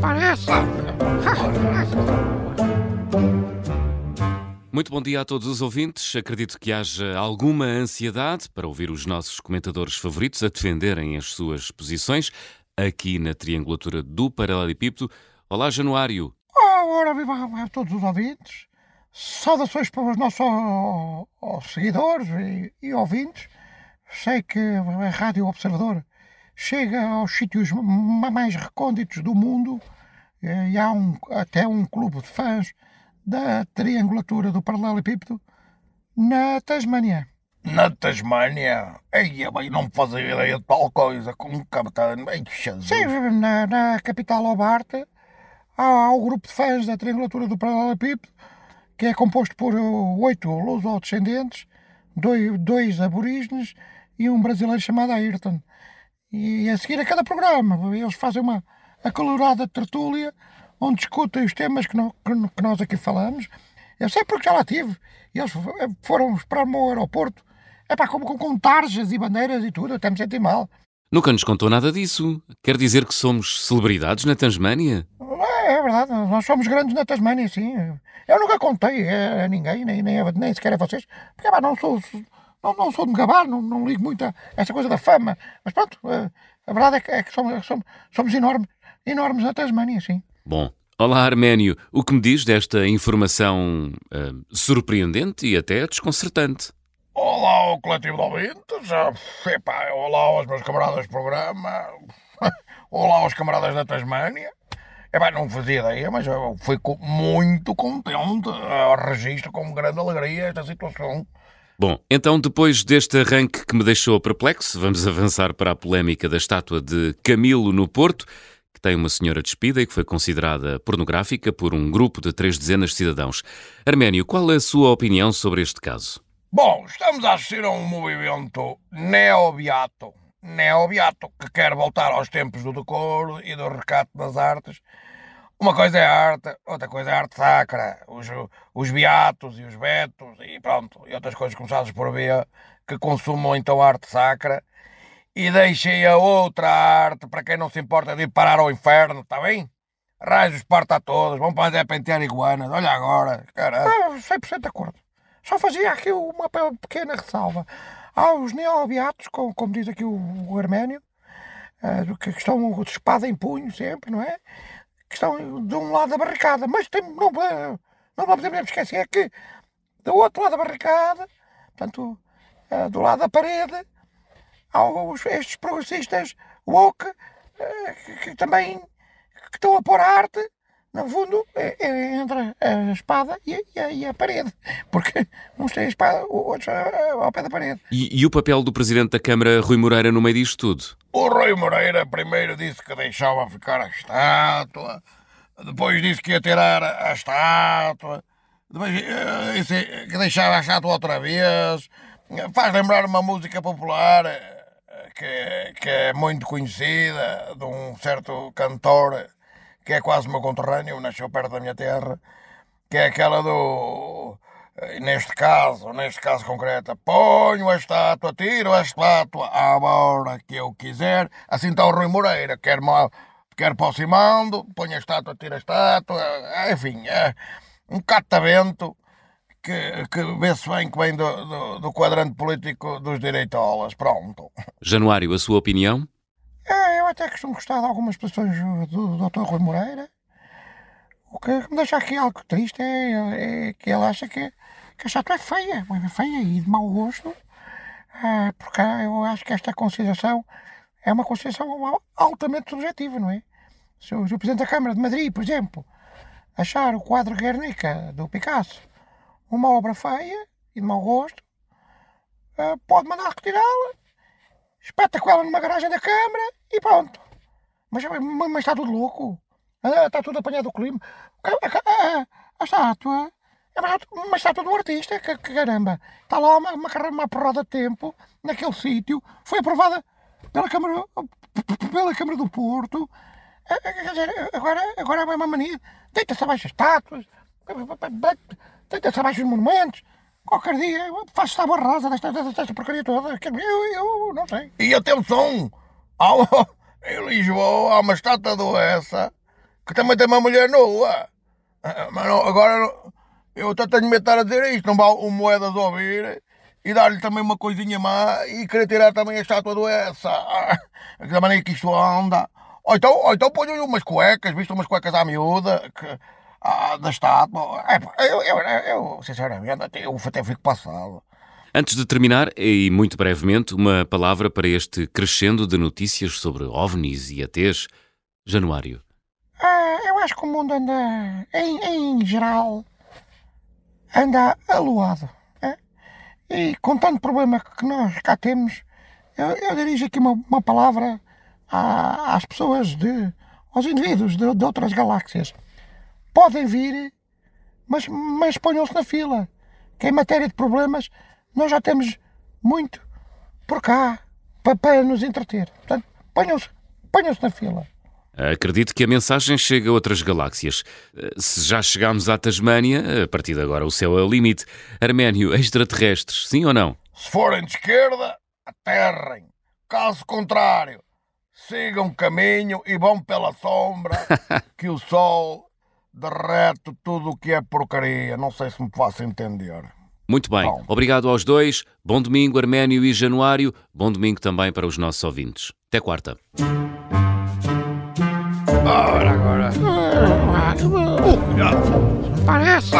parece. Muito bom dia a todos os ouvintes. Acredito que haja alguma ansiedade para ouvir os nossos comentadores favoritos a defenderem as suas posições aqui na triangulatura do Paralelepípedo. Olá, Januário. Ora, viva a todos os ouvintes. Saudações para os nossos ó, ó, seguidores e, e ouvintes. Sei que a Rádio Observador chega aos sítios ma- mais recônditos do mundo eh, e há um, até um clube de fãs da triangulatura do Paralelepípedo na Tasmânia. Na Tasmânia? Ei, não me fazia ideia de tal coisa. Com capitão. Ei, Jesus. Sim, na, na capital Hobart há, há o grupo de fãs da triangulatura do Paralelepípedo que é composto por uh, oito luso-descendentes, dois, dois aborígenes e um brasileiro chamado Ayrton. E a seguir a cada programa eles fazem uma acalorada tertúlia onde discutem os temas que, que nós aqui falamos. Eu sei porque já lá tive. Eles f- foram para o meu aeroporto é pá, como com, tarjas e bandeiras e tudo, até me senti mal. Nunca nos contou nada disso. Quer dizer que somos celebridades na Tasmânia? É, é verdade, nós somos grandes na Tasmânia, sim. Eu nunca contei a, ninguém, nem, nem, nem sequer a vocês, porque pá, não, sou, não, não sou de me gabar, não, não ligo muito a essa coisa da fama. Mas pronto, eh, a verdade é que, é que somos, somos, somos enormes, enormes na Tasmânia, sim. Bom. Olá, Arménio. O que me diz desta informação ah, surpreendente e até desconcertante? Olá ao coletivo de ouvintes. Ah, Epá, olá aos meus camaradas de programa. Olá aos camaradas da Tasmânia. Epá, não fazia ideia, mas eu fui muito contente. Ah, registro com grande alegria esta situação. Bom, então depois deste arranque que me deixou perplexo, vamos avançar para a polémica da estátua de Camilo no Porto, que tem uma senhora despida e que foi considerada pornográfica por um grupo de três dezenas de cidadãos. Arménio, qual é a sua opinião sobre este caso? Bom, estamos a assistir a um movimento neobiato, neobiato, que quer voltar aos tempos do decoro e do recato das artes. Uma coisa é arte, outra coisa é arte sacra, os, os beatos e os betos e pronto, e outras coisas começadas por B, que consumam então a arte sacra e deixem a outra arte para quem não se importa de ir parar ao inferno, está bem? Raios parta a todos, vão para a pentear iguanas, olha agora, caralho. Ah, 100% de acordo. Só fazia aqui uma pe- pequena ressalva. Há os neobiatos, como, como diz aqui o, o Arménio, ah, que estão de espada em punho sempre, não é? Que estão de um lado da barricada. Mas tem, não, eh, não podemos esquecer que do outro lado da barricada, portanto, ah, do lado da parede, há os, estes progressistas woke eh, que, que também que estão a pôr a arte no fundo, é, é entre a espada e a, e a- e a parede. Porque uns têm a espada, outros ao pé da parede. E, e o papel do Presidente da Câmara, Rui Moreira, no meio disto tudo? O Rui Moreira primeiro disse que deixava ficar a estátua, depois disse que ia tirar a estátua, depois eh, disse que deixava a estátua outra vez. Faz lembrar uma música popular eh, que, que é muito conhecida, de um certo cantor que é quase meu conterrâneo, nasceu perto da minha terra, que é aquela do. eh, Neste caso, neste caso concreto, ponho a estátua, tiro a estátua à hora que eu quiser. Assim está o Rui Moreira, quer, mal, quer para o Simando, põe a estátua, tira a estátua, eh, enfim, é um catavento que, que vê-se bem que vem do, do, do quadrante político dos direitolas. Pronto. Januário, a sua opinião? Até costumo gostar de algumas posições do Dr. Rui Moreira. O que me deixa aqui algo triste é, é que ele acha que, que a estátua é feia, é feia e de mau gosto. Ah, porque eu acho que esta consideração é uma consideração al- altamente subjetiva, não é? Se o, se o Presidente da Câmara de Madrid, por exemplo, achar o quadro Guernica do Picasso uma obra feia e de mau gosto, ah, pode mandar retirá-la, espeta com ela numa garagem da Câmara e pronto. Mas, mas, está tudo louco. Está tudo apanhado do clima. A, a- a- a estátua é uma, estátua um artista, que, que caramba. Está lá uma, uma, uma porrada de tempo, naquele sítio. Foi aprovada pela Câmara, pela Câmara do Porto. Quer dizer, agora, agora é uma mania. Deita-se abaixo as estátuas, deita-se abaixo os monumentos. Qualquer dia faço tábua rasa desta, desta, desta porcaria toda. Eu, eu não sei. E atenção, há, em Lisboa há uma estátua do essa que também tem uma mulher nua. Ah, Mas não, agora eu até tenho medo de estar a dizer isto, não vale o moedas ouvir e dar-lhe também uma coisinha má e querer tirar também a estátua do essa. Ah, Da maneira que isto anda. Ou então, ou então ponham-lhe umas cuecas, visto umas cuecas à miúda que, ah, da estátua. É, eu, eu, eu, sinceramente, eu até fico passado. Antes de terminar, e muito brevemente, uma palavra para este crescendo de notícias sobre ovnis e ATs. Januário. Ah, eu acho que o mundo anda, em, em geral, anda aluado. é? E com tanto problema que nós cá temos, eu, eu dirijo aqui uma, uma palavra à- às pessoas, de, aos indivíduos de, de outras galáxias. Podem vir, mas, mas ponham-se na fila. Que em matéria de problemas, nós já temos muito por cá para, para nos entreter. Portanto, ponham-se ponham-se na fila. Acredito que a mensagem chega a outras galáxias. Eh, Se já chegámos à Tasmânia, a partir de agora o céu é o limite. Arménio, extraterrestres, sim ou não? Se forem de esquerda, aterrem. Caso contrário, sigam caminho e vão pela sombra que o sol derrete tudo o que é porcaria. Não sei se me faço entender. Muito bem. Bom. Obrigado aos dois. Bom domingo, Arménio e Januário. Bom domingo também para os nossos ouvintes. Até quarta. Ora, agora. Parece.